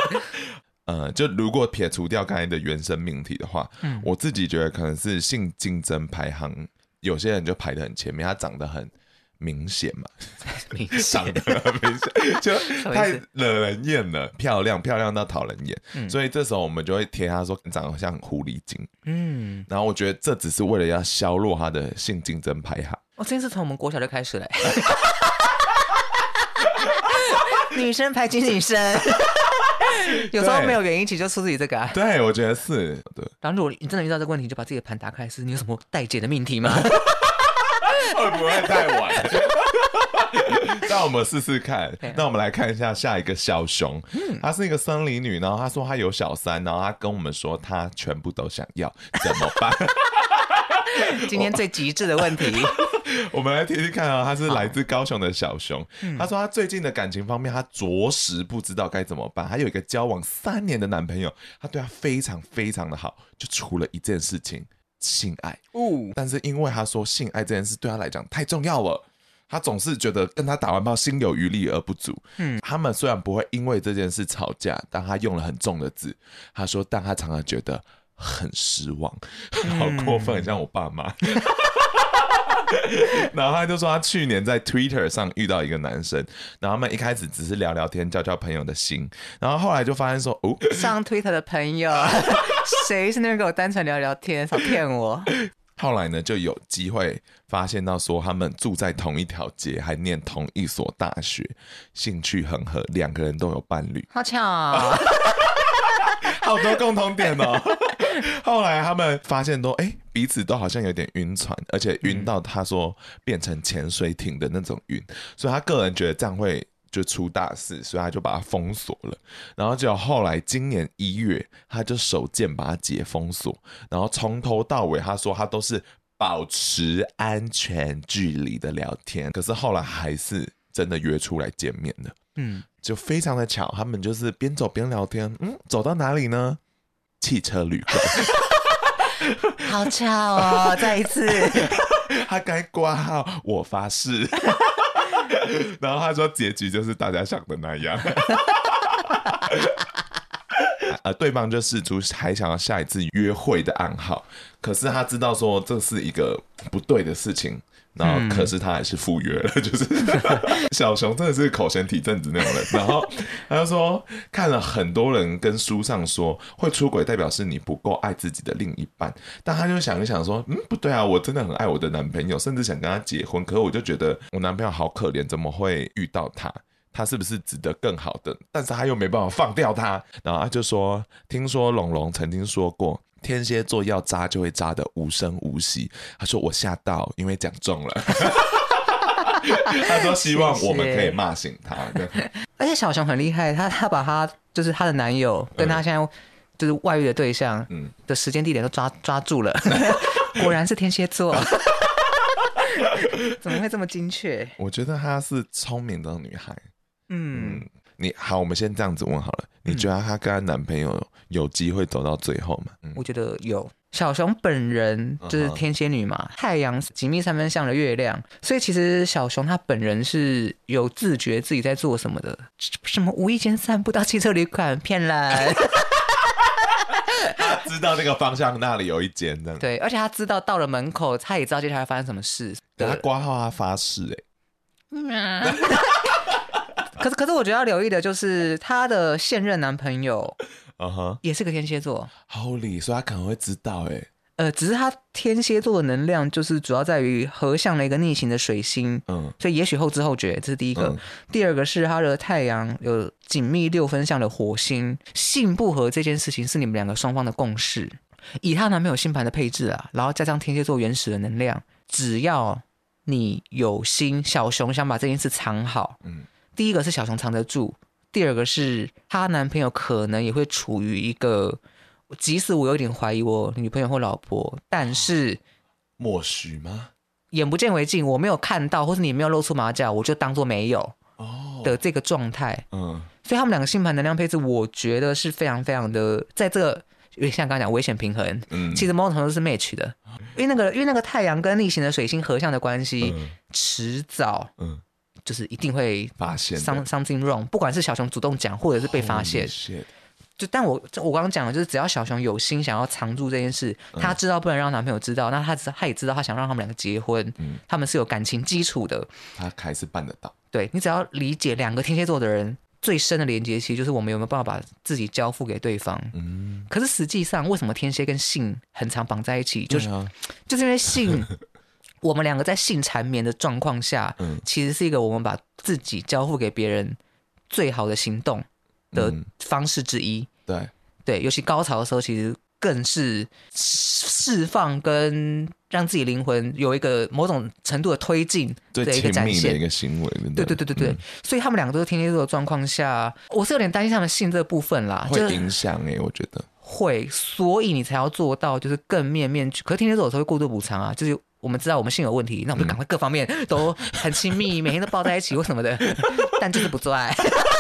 呃，就如果撇除掉刚才的原生命题的话，嗯，我自己觉得可能是性竞争排行有些人就排的很前面，他长得很明显嘛，明长得很明显，就太惹人厌了，漂亮漂亮到讨人厌，嗯、所以这时候我们就会贴他说长得像狐狸精，嗯，然后我觉得这只是为了要削弱他的性竞争排行。哦，这件事从我们国小就开始了，女生排挤女生，有时候没有原因，其实就出自于这个啊。对，我觉得是。对，然后如果你真的遇到这个问题，就把自己的盘打开，是你有什么待解的命题吗？会不会太晚？那我们试试看。那我们来看一下下一个小熊，她是一个生理女，然后她说她有小三，然后她跟我们说她全部都想要，怎么办？今天最极致的问题，我们来听听看啊。她是来自高雄的小熊，她说她最近的感情方面，她着实不知道该怎么办。还有一个交往三年的男朋友，他对她非常非常的好，就除了一件事情。性爱，哦但是因为他说性爱这件事对他来讲太重要了，他总是觉得跟他打完炮心有余力而不足。嗯，他们虽然不会因为这件事吵架，但他用了很重的字。他说，但他常常觉得很失望，嗯、好过分，很像我爸妈。然后他就说，他去年在 Twitter 上遇到一个男生，然后他们一开始只是聊聊天，交交朋友的心，然后后来就发现说，哦，上 Twitter 的朋友，谁是那边跟我单纯聊聊天，少骗我。后来呢，就有机会发现到说，他们住在同一条街，还念同一所大学，兴趣很合，两个人都有伴侣，好巧啊，好多共同点哦。后来他们发现都哎、欸，彼此都好像有点晕船，而且晕到他说变成潜水艇的那种晕，所以他个人觉得这样会就出大事，所以他就把它封锁了。然后就后来今年一月，他就手贱把它解封锁，然后从头到尾他说他都是保持安全距离的聊天，可是后来还是真的约出来见面了。嗯，就非常的巧，他们就是边走边聊天，嗯，走到哪里呢？汽车旅馆，好巧哦！再一次，他该挂号，我发誓。然后他说，结局就是大家想的那样。呃，对方就试出还想要下一次约会的暗号，可是他知道说这是一个不对的事情。然后，可是他还是赴约了，嗯、就是 小熊真的是口嫌体正直那种人。然后他就说，看了很多人跟书上说会出轨，代表是你不够爱自己的另一半。但他就想一想说，嗯，不对啊，我真的很爱我的男朋友，甚至想跟他结婚。可是我就觉得我男朋友好可怜，怎么会遇到他？他是不是值得更好的？但是他又没办法放掉他。然后他就说，听说龙龙曾经说过。天蝎座要扎就会扎得无声无息。他说我吓到，因为讲中了。他说希望我们可以骂醒他。对，而且小熊很厉害，他他把他就是他的男友跟他现在就是外遇的对象的时间地点都抓抓住了。果然是天蝎座，怎么会这么精确？我觉得她是聪明的女孩。嗯。你好，我们先这样子问好了。你觉得她跟她男朋友有机会走到最后吗？嗯、我觉得有。小熊本人就是天蝎女嘛，uh. 太阳紧密三分像的月亮，所以其实小熊她本人是有自觉自己在做什么的。什么无意间散步到汽车旅馆，骗人。他知道那个方向那里有一间的。对，而且他知道到了门口，他也知道接下来发生什么事。等他挂号，他发誓哎、欸。嗯可是，可是，我觉得要留意的就是她的现任男朋友，也是个天蝎座。Holy，所以他可能会知道哎。呃，只是他天蝎座的能量就是主要在于合相了一个逆行的水星，嗯，所以也许后知后觉，这是第一个。嗯、第二个是他的太阳有紧密六分相的火星，性不合这件事情是你们两个双方的共识。以她男朋友星盘的配置啊，然后加上天蝎座原始的能量，只要你有心，小熊想把这件事藏好，嗯。第一个是小熊藏得住，第二个是她男朋友可能也会处于一个，即使我有点怀疑我女朋友或老婆，但是默许吗？眼不见为净，我没有看到，或是你没有露出马脚，我就当做没有哦的这个状态。嗯，所以他们两个星盘能量配置，我觉得是非常非常的，在这个有点像刚刚讲危险平衡，嗯，其实某种程度是 match 的，因为那个因为那个太阳跟逆行的水星合相的关系，嗯、迟早，嗯。就是一定会发现 some something wrong，不管是小熊主动讲，或者是被发现，就但我我刚刚讲的就是，只要小熊有心想要藏住这件事，他知道不能让男朋友知道，嗯、那他知他也知道他想让他们两个结婚，嗯，他们是有感情基础的，他还是办得到。对，你只要理解两个天蝎座的人最深的连接，其实就是我们有没有办法把自己交付给对方。嗯，可是实际上为什么天蝎跟性很常绑在一起？就是、啊、就是因为性，我们两个在性缠绵的状况下，嗯，其实是一个我们把自己交付给别人最好的行动的方式之一。对对，尤其高潮的时候，其实更是释放跟让自己灵魂有一个某种程度的推进的一个展现的一个行为。对对对对对，嗯、所以他们两个都是天蝎座的状况下，我是有点担心他们性这部分啦，会影响哎、欸，我觉得会，所以你才要做到就是更面面俱。可是天蝎座有时候会过度补偿啊，就是我们知道我们性有问题，那我们就赶快各方面都很亲密，每天都抱在一起或什么的，但就是不做爱。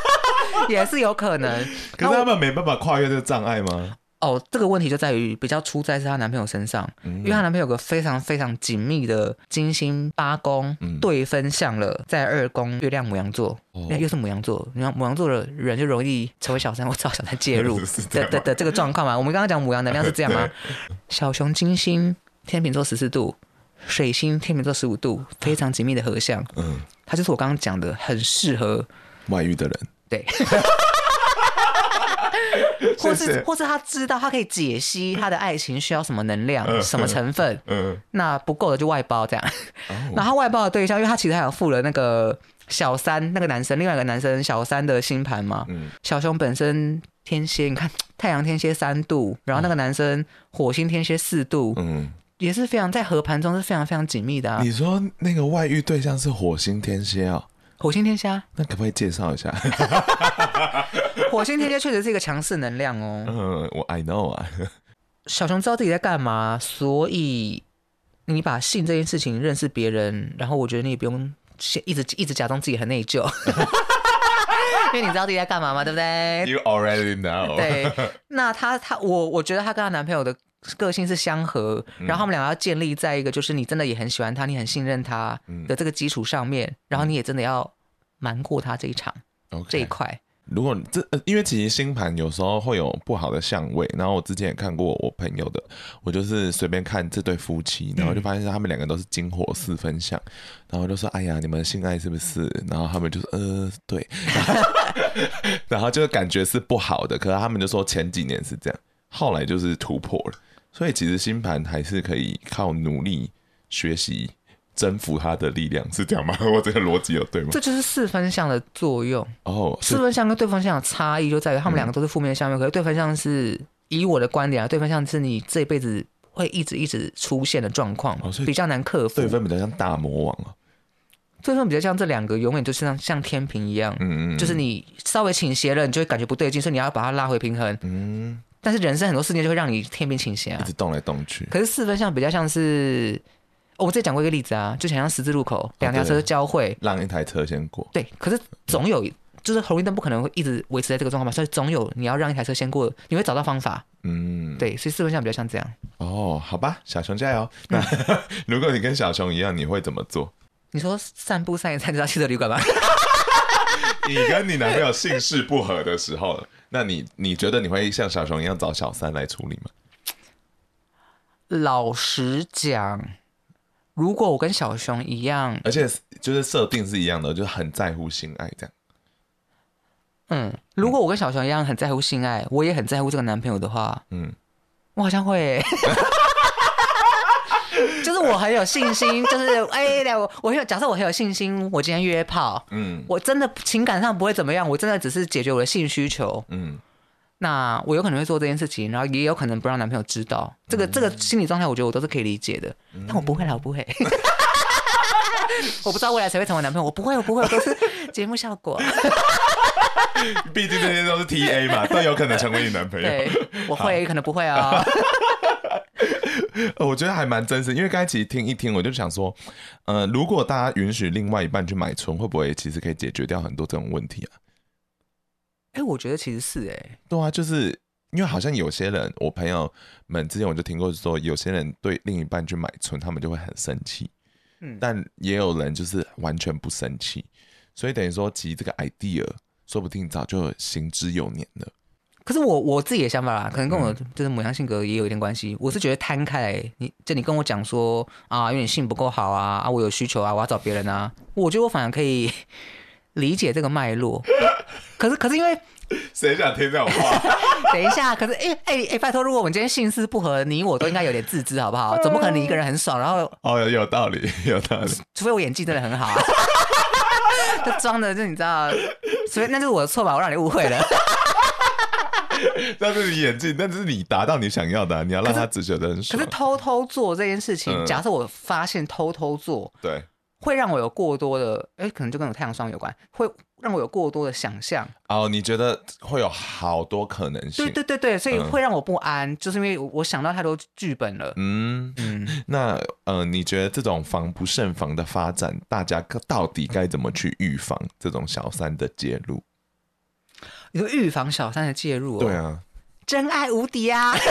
也是有可能，可是他们没办法跨越这个障碍吗？哦，这个问题就在于比较出在是她男朋友身上，嗯、因为她男朋友有个非常非常紧密的金星八宫、嗯、对分向了，在二宫月亮牡羊座，哦、又是牡羊座，你看牡羊座的人就容易成为小三或找小三介入 的的的这个状况嘛。我们刚刚讲母羊能量是这样吗？小熊金星天秤座十四度，水星天秤座十五度，非常紧密的合相，嗯，他就是我刚刚讲的很适合外遇的人。对，或是或是他知道他可以解析他的爱情需要什么能量、什么成分，嗯，那不够的就外包这样。然后外包的对象，因为他其实还有附了那个小三那个男生，另外一个男生小三的星盘嘛。嗯。小熊本身天蝎，你看太阳天蝎三度，然后那个男生火星天蝎四度，嗯，也是非常在合盘中是非常非常紧密的。你说那个外遇对象是火星天蝎啊？火星天蝎，那可不可以介绍一下？火星天蝎确实是一个强势能量哦。嗯，我 I know 啊。小熊知道自己在干嘛，所以你把性这件事情认识别人，然后我觉得你也不用先一直一直假装自己很内疚，因为你知道自己在干嘛嘛，对不对？You already know。对，那她她我我觉得她跟她男朋友的个性是相合，然后他们两个要建立在一个就是你真的也很喜欢他，你很信任他的这个基础上面，然后你也真的要瞒过他这一场，Okay. 这一块。如果这呃，因为其实星盘有时候会有不好的相位，然后我之前也看过我朋友的，我就是随便看这对夫妻，然后就发现他们两个都是金火四分相，然后就说：“哎呀，你们的性爱是不是？”然后他们就说：“呃，对。” 然后就感觉是不好的，可是他们就说前几年是这样，后来就是突破了。所以其实星盘还是可以靠努力学习征服它的力量，是这样吗？我这个逻辑有对吗？这就是四分相的作用哦。四分相跟对分相的差异就在于，他们两个都是负面的相位，嗯、可是对分相是以我的观点啊，对分相是你这一辈子会一直一直出现的状况，哦、比较难克服。对分比较像大魔王啊，对分比较像这两个永远就是像像天平一样，嗯，嗯嗯，就是你稍微倾斜了，你就会感觉不对劲，所以你要把它拉回平衡，嗯。但是人生很多事情就会让你天平倾斜啊，一直动来动去。可是四分相比较像是，哦、我之前讲过一个例子啊，就想像十字路口两条车交汇，哦，让一台车先过。对，可是总有，就是红绿灯不可能会一直维持在这个状况嘛，所以总有你要让一台车先过，你会找到方法。嗯，对，所以四分相比较像这样。哦，好吧，小熊加油。那、嗯、如果你跟小熊一样，你会怎么做？你说散步散一散就到汽车旅馆吗？你跟你男朋友性事不合的时候。那你你觉得你会像小熊一样找小三来处理吗？老实讲，如果我跟小熊一样，而且就是设定是一样的，就是很在乎性爱这样。嗯，如果我跟小熊一样很在乎性爱，我也很在乎这个男朋友的话，嗯，我好像会、欸。就是我很有信心，就是哎，我我很有假设我很有信心，我今天约炮，嗯，我真的情感上不会怎么样，我真的只是解决我的性需求，嗯，那我有可能会做这件事情，然后也有可能不让男朋友知道，这个这个心理状态，我觉得我都是可以理解的，但我不会啦，我不会，我不知道未来谁会成为男朋友，我不会，我不会，我都是 节目效果，毕竟这些都是 TA 嘛，都有可能成为你男朋友，对，我会，可能不会啊。我觉得还蛮真实，因为刚才其实听一听，我就想说，呃，如果大家允许另外一半去买春，会不会其实可以解决掉很多这种问题啊？哎、欸，我觉得其实是哎、欸，对啊，就是因为好像有些人，我朋友们之前我就听过说，有些人对另一半去买春，他们就会很生气，嗯，但也有人就是完全不生气，所以等于说，其实这个 idea 说不定早就行之有年了。可是我我自己的想法啦，可能跟我就是母羊性格也有一点关系。我是觉得摊开来，你就你跟我讲说啊，因为你性不够好啊，啊，我有需求啊，我要找别人啊，我觉得我反而可以理解这个脉络。可是可是因为谁想听这种话？等一下，可是哎哎哎，拜托，如果我们今天性事不合，你我都应该有点自知，好不好？总不可能你一个人很爽，然后哦，有道理，有道理。除非我演技真的很好啊，就装的就你知道，所以那就是我的错吧？我让你误会了。那是你演技，但是你达到你想要的，你要让他只觉得很爽。可是偷偷做这件事情，假设我发现偷偷做，对，会让我有过多的，哎，可能就跟我太阳霜有关，会让我有过多的想象。哦，你觉得会有好多可能性？对对对对，所以会让我不安，就是因为我想到太多剧本了。嗯嗯，那呃，你觉得这种防不胜防的发展，大家到底该怎么去预防这种小三的介入？你说预防小三的介入？对啊，真爱无敌啊！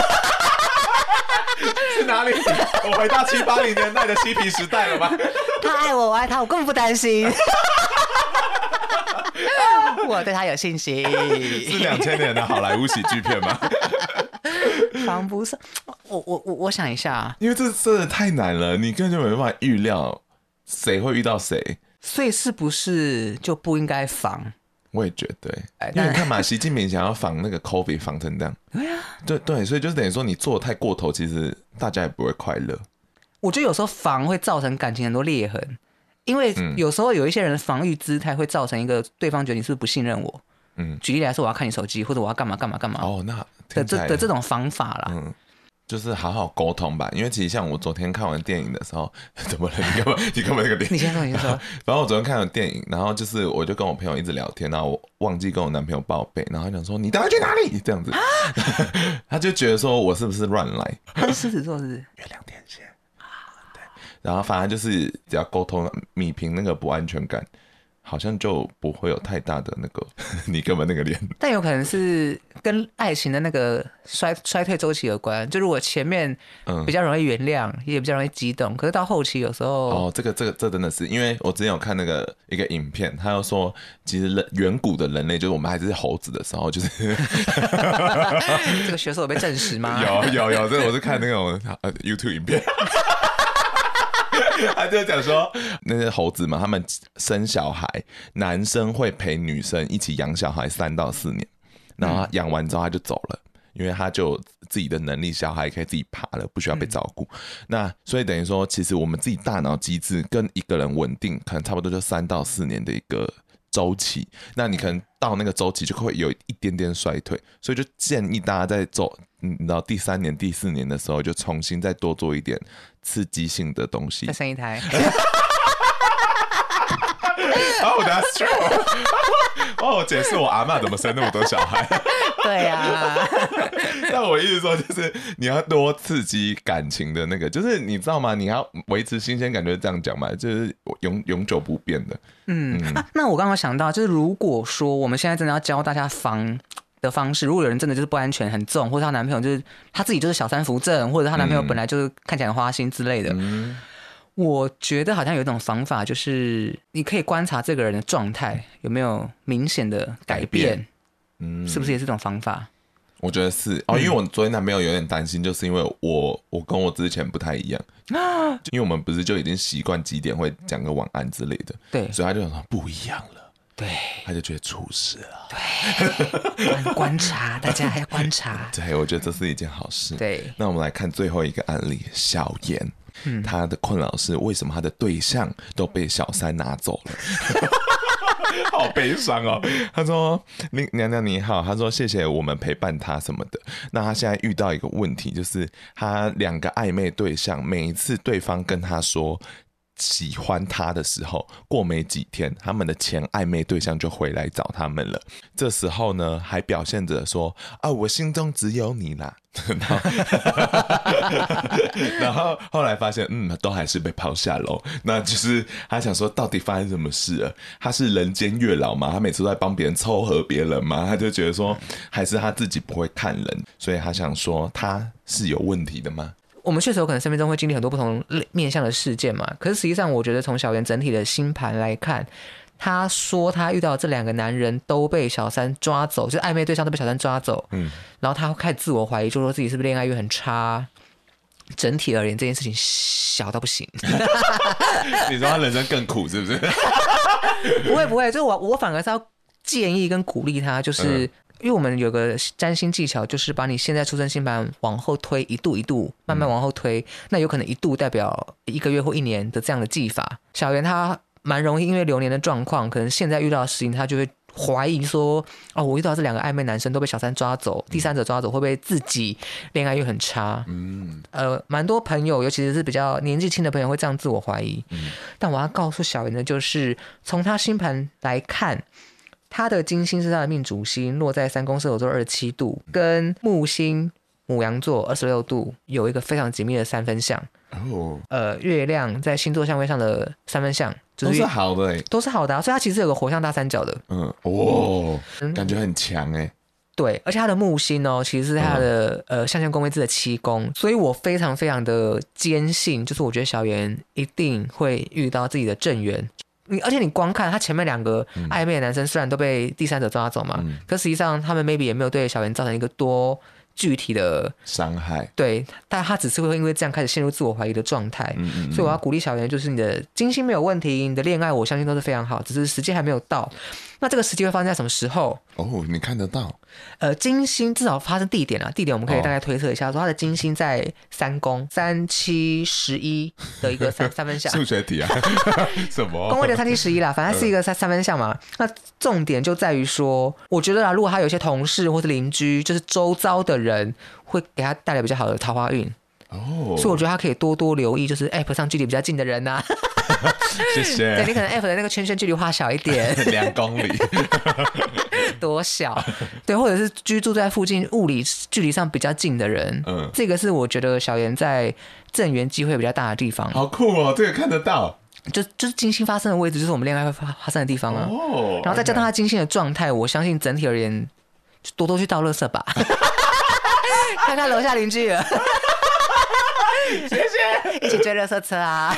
去哪里？我回到七八零年代的嬉皮时代了吗？他爱我，我爱他，我根本不担心。我对他有信心。是两千年的好莱坞喜剧片吗？防不胜，我我我我想一下，因为这真的太难了，你根本就没办法预料谁会遇到谁，所以是不是就不应该防？我也觉得，因为你看嘛，习近平想要防那个 COVID 防成这样，对啊，对对，所以就是等于说你做的太过头，其实大家也不会快乐。我觉得有时候防会造成感情很多裂痕，因为有时候有一些人的防御姿态会造成一个对方觉得你是不是不信任我。嗯，举例来说，我要看你手机，或者我要干嘛干嘛干嘛。哦，那的这的这种方法啦。嗯。就是好好沟通吧，因为其实像我昨天看完电影的时候，怎么了？你干嘛？你干嘛那个电影？你先说，你先说。反正我昨天看完电影，然后就是我就跟我朋友一直聊天，然后我忘记跟我男朋友报备，然后他讲说你等下去哪里？这样子，啊、他就觉得说我是不是乱来？他是狮子座，是不是？月亮。然后反而就是只要沟通，米平那个不安全感。好像就不会有太大的那个，你根本那个脸，但有可能是跟爱情的那个衰衰退周期有关。就如果前面嗯比较容易原谅，嗯、也比较容易激动，可是到后期有时候哦，这个这个这真的是，因为我之前有看那个一个影片，他又说，其实人远古的人类，就是我们还是猴子的时候，就是 这个学说有被证实吗？有有有，这个我是看那种 YouTube 影片。他就讲说，那些猴子嘛，他们生小孩，男生会陪女生一起养小孩三到四年，然后养完之后他就走了，因为他就自己的能力，小孩可以自己爬了，不需要被照顾。那所以等于说，其实我们自己大脑机制跟一个人稳定，可能差不多就三到四年的一个周期。那你可能到那个周期就会有一点点衰退，所以就建议大家在走，你知道第三年、第四年的时候，就重新再多做一点。刺激性的东西，再生一胎。Oh, that's true. 哦，我解释我阿妈怎么生那么多小孩。对呀、啊。但我意思说，就是你要多刺激感情的那个，就是你知道吗？你要维持新鲜感，就是这样讲嘛，就是永永久不变的。嗯，嗯啊、那我刚刚想到，就是如果说我们现在真的要教大家防。的方式，如果有人真的就是不安全很重，或者她男朋友就是她自己就是小三扶正，或者她男朋友本来就是看起来很花心之类的，嗯、我觉得好像有一种方法，就是你可以观察这个人的状态有没有明显的改变，嗯，是不是也是一种方法？我觉得是哦，因为我昨天男朋友有点担心，就是因为我我跟我之前不太一样，啊、因为我们不是就已经习惯几点会讲个晚安之类的，对，所以他就说不一样了。对，他就觉得出事了。对，观察，大家还要观察。对，我觉得这是一件好事。对，那我们来看最后一个案例，小严，嗯，他的困扰是为什么他的对象都被小三拿走了？好悲伤哦。他说：“娘娘你好。”他说：“谢谢我们陪伴他什么的。”那他现在遇到一个问题，就是他两个暧昧对象，每一次对方跟他说。喜欢他的时候，过没几天，他们的前暧昧对象就回来找他们了。这时候呢，还表现着说：“啊，我心中只有你啦。”然后后来发现，嗯，都还是被抛下喽。那就是他想说，到底发生什么事了？他是人间月老吗？他每次都在帮别人撮合别人吗？他就觉得说，还是他自己不会看人，所以他想说，他是有问题的吗？我们确实有可能生命中会经历很多不同面向的事件嘛，可是实际上，我觉得从小圆整体的星盘来看，他说他遇到这两个男人都被小三抓走，就是暧昧对象都被小三抓走。嗯，然后他开始自我怀疑，就说自己是不是恋爱运很差。整体而言，这件事情小到不行。你说他人生更苦是不是？不会不会，就我我反而是要建议跟鼓励他，就是。嗯因为我们有个占星技巧，就是把你现在出生星盘往后推一度一度，慢慢往后推，嗯、那有可能一度代表一个月或一年的这样的技法。小圆他蛮容易因为流年的状况，可能现在遇到的事情，他就会怀疑说：哦，我遇到这两个暧昧男生都被小三抓走，第三者抓走，会不会自己恋爱又很差？嗯，呃，蛮多朋友，尤其是比较年纪轻的朋友，会这样自我怀疑。嗯，但我要告诉小圆的就是，从他星盘来看。他的金星是他的命主星，落在三宫射手座二十七度，跟木星母羊座二十六度有一个非常紧密的三分相。哦，呃，月亮在星座相位上的三分相，就是、都是好的，都是好的、啊，所以它其实有个火象大三角的。嗯，哦，嗯、感觉很强哎。对，而且他的木星哦，其实是他的、嗯、呃象限宫位置的七宫，所以我非常非常的坚信，就是我觉得小圆一定会遇到自己的正缘。你而且你光看他前面两个暧昧的男生，虽然都被第三者抓走嘛，嗯、可实际上他们 maybe 也没有对小圆造成一个多具体的伤害。对，但他只是会因为这样开始陷入自我怀疑的状态。嗯嗯嗯，所以我要鼓励小圆，就是你的金星没有问题，你的恋爱我相信都是非常好，只是时间还没有到。那这个时机会发生在什么时候？哦，你看得到？呃，金星至少发生地点啊，地点我们可以大概推测一下，说它的金星在三宫三七十一的一个三 三分相。数学题啊？什么？宫位的三七十一啦，反正是一个三三分相嘛。那重点就在于说，我觉得啊，如果他有些同事或是邻居，就是周遭的人，会给他带来比较好的桃花运。哦，所以我觉得他可以多多留意，就是 App 上距离比较近的人呐、啊。谢谢。对，你可能 App 的那个圈圈距离画小一点，两公里，多小？对，或者是居住在附近，物理距离上比较近的人。嗯，这个是我觉得小严在正缘机会比较大的地方。好酷哦，这个看得到，就就是金星发生的位置，就是我们恋爱会发发生的地方啊。哦，然后再加上他金星的状态，我相信整体而言，就多多去倒垃圾吧。看看楼下邻居。谢谢，一起追垃圾车啊！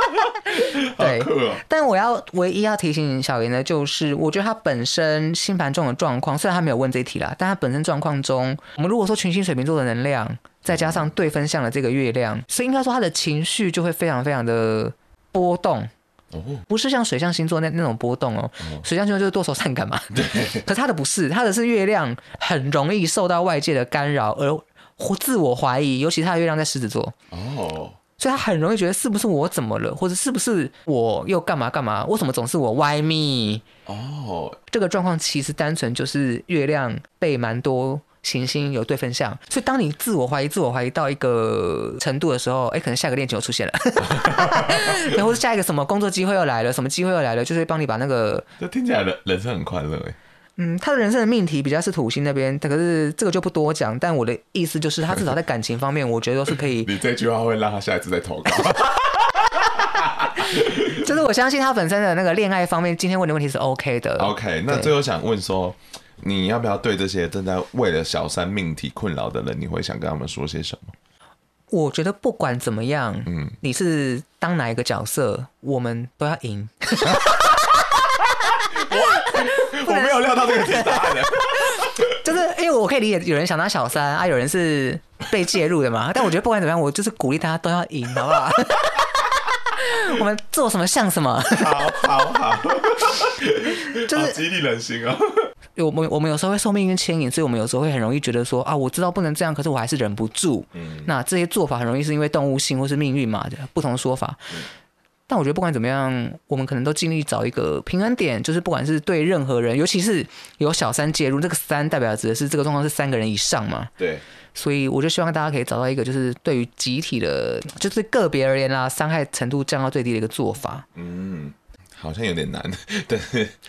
对，但我要唯一要提醒小严的，就是我觉得他本身星盘中的状况，虽然他没有问这一题啦，但他本身状况中，我们如果说群星水瓶座的能量，再加上对分相的这个月亮，所以应该说他的情绪就会非常非常的波动。哦，不是像水象星座那那种波动哦，水象星座就是多愁善感嘛。对，可是他的不是，他的是月亮很容易受到外界的干扰而。自我怀疑，尤其他的月亮在狮子座哦，所以他很容易觉得是不是我怎么了，或者是不是我又干嘛干嘛？为什么总是我歪咪？哦，这个状况其实单纯就是月亮被蛮多行星有对分相，所以当你自我怀疑、自我怀疑到一个程度的时候，哎，可能下个恋情又出现了，然后下一个什么工作机会又来了，什么机会又来了，就是帮你把那个，这听起来人人生很快乐哎。嗯，他的人生的命题比较是土星那边，可是这个就不多讲。但我的意思就是，他至少在感情方面，我觉得都是可以。你这句话会让他下一次再投稿。就是我相信他本身的那个恋爱方面，今天问的问题是 OK 的。OK，那最后想问说，你要不要对这些正在为了小三命题困扰的人，你会想跟他们说些什么？我觉得不管怎么样，嗯，你是当哪一个角色，我们都要赢。我没有料到这个答案的，就是因为我可以理解有人想当小三啊，有人是被介入的嘛。但我觉得不管怎么样，我就是鼓励大家都要赢，好不好？我们做什么像什么，好好好，就是激励人心啊。我们我们有时候会受命运牵引，所以我们有时候会很容易觉得说啊，我知道不能这样，可是我还是忍不住。嗯，那这些做法很容易是因为动物性或是命运嘛，不同说法。但我觉得不管怎么样，我们可能都尽力找一个平衡点，就是不管是对任何人，尤其是有小三介入，这个三代表指的是这个状况是三个人以上嘛？对。所以我就希望大家可以找到一个，就是对于集体的，就是个别而言啦，伤害程度降到最低的一个做法。嗯，好像有点难，对。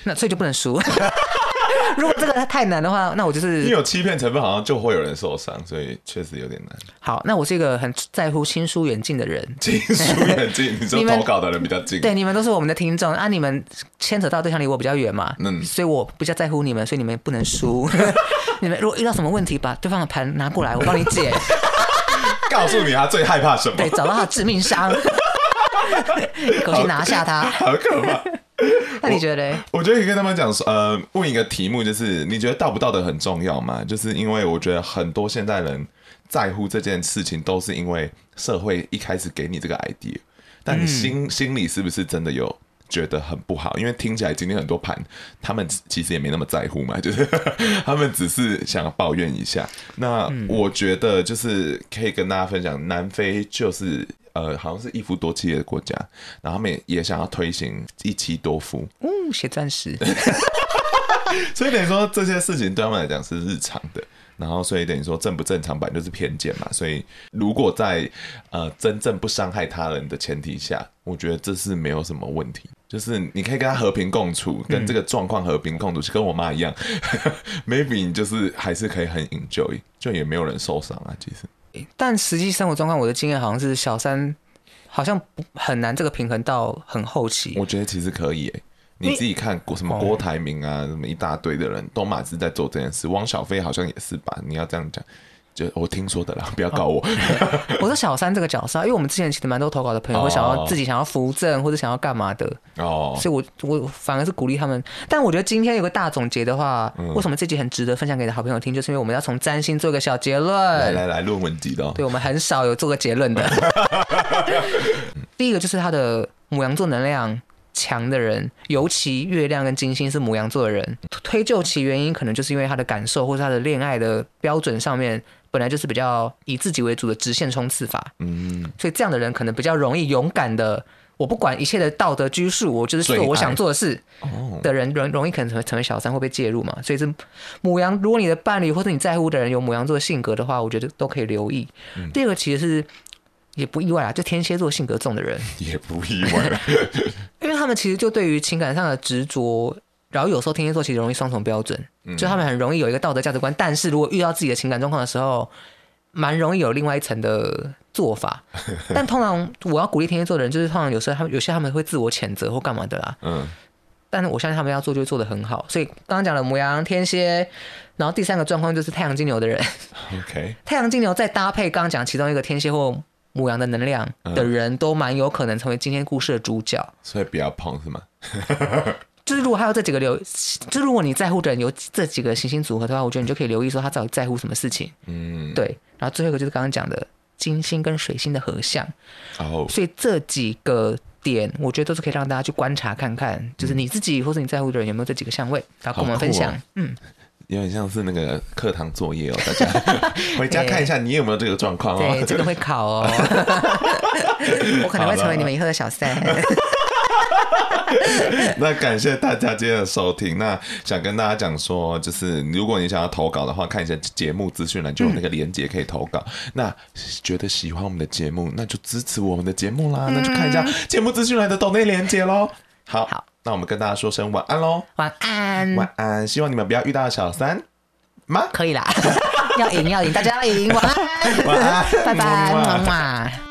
那所以就不能输。如果这个太难的话，那我就是。你有欺骗成分，好像就会有人受伤，所以确实有点难。好，那我是一个很在乎亲疏远近的人。亲疏远近，你说 投稿的人比较近。对，你们都是我们的听众啊，你们牵扯到对象离我比较远嘛，嗯，所以我比较在乎你们，所以你们不能输。你们如果遇到什么问题，把对方的盘拿过来，我帮你解。告诉你他最害怕什么？对，找到他的致命伤，一口气拿下他。好可怕。那你觉得？我觉得可以跟他们讲说，呃，问一个题目，就是你觉得道不道德很重要吗？就是因为我觉得很多现代人在乎这件事情，都是因为社会一开始给你这个 idea，但你心、嗯、心里是不是真的有？觉得很不好，因为听起来今天很多盘，他们其实也没那么在乎嘛，就是他们只是想要抱怨一下。那我觉得就是可以跟大家分享，南非就是呃，好像是一夫多妻的国家，然后他们也，也想要推行一妻多夫。嗯，写钻石。所以等于说这些事情对他们来讲是日常的。然后，所以等于说正不正常版就是偏见嘛。所以，如果在呃真正不伤害他人的前提下，我觉得这是没有什么问题。就是你可以跟他和平共处，跟这个状况和平共处，跟我妈一样。Maybe 你就是还是可以很 enjoy，就也没有人受伤啊。其实，但实际生活状况，我的经验好像是小三好像很难这个平衡到很后期。我觉得其实可以。你自己看郭什么郭台铭啊，什么一大堆的人都马是在做这件事，汪小菲好像也是吧？你要这样讲，就我听说的啦，不要告我。哦、我说小三这个角色，因为我们之前其实蛮多投稿的朋友会想要自己想要扶正或者想要干嘛的哦，所以我我反而是鼓励他们。但我觉得今天有个大总结的话，嗯、为什么这集很值得分享给好朋友听？就是因为我们要从占星做一个小结论。来来来，论文集的。对，我们很少有做个结论的。第一个就是他的母羊座能量。强的人，尤其月亮跟金星是母羊座的人，推究其原因，可能就是因为他的感受或者他的恋爱的标准上面，本来就是比较以自己为主的直线冲刺法。嗯，所以这样的人可能比较容易勇敢的，我不管一切的道德拘束，我就是做我想做的事的人，容容易可能成为成为小三会被介入嘛。所以是母羊，如果你的伴侣或者你在乎的人有母羊座性格的话，我觉得都可以留意。嗯、第二个其实是。也不意外啊，就天蝎座性格重的人 也不意外，因为他们其实就对于情感上的执着，然后有时候天蝎座其实容易双重标准，嗯、就他们很容易有一个道德价值观，但是如果遇到自己的情感状况的时候，蛮容易有另外一层的做法。但通常我要鼓励天蝎座的人，就是通常有时候他们有些他们会自我谴责或干嘛的啦。嗯，但是我相信他们要做就会做得很好。所以刚刚讲了母羊、天蝎，然后第三个状况就是太阳金牛的人。OK，太阳金牛再搭配刚刚讲其中一个天蝎或。母羊的能量的人都蛮有可能成为今天故事的主角，嗯、所以不要碰是吗？就是如果还有这几个留，就如果你在乎的人有这几个行星组合的话，我觉得你就可以留意说他到底在乎什么事情。嗯，对。然后最后一个就是刚刚讲的金星跟水星的合相，哦，所以这几个点我觉得都是可以让大家去观察看看，就是你自己或是你在乎的人有没有这几个相位，然后跟我们分享。哦、嗯。有点像是那个课堂作业哦，大家回家看一下，你有没有这个状况哦？对，这个会考哦。我可能会成为你们以后的小三。那感谢大家今天的收听。那想跟大家讲说，就是如果你想要投稿的话，看一下节目资讯栏就有那个链接可以投稿。嗯、那觉得喜欢我们的节目，那就支持我们的节目啦。嗯、那就看一下节目资讯栏的抖内链接喽。好。好那我们跟大家说声晚安喽！晚安，晚安。希望你们不要遇到小三吗？可以啦，要赢要赢，大家要赢。晚安，晚安，拜拜，么么。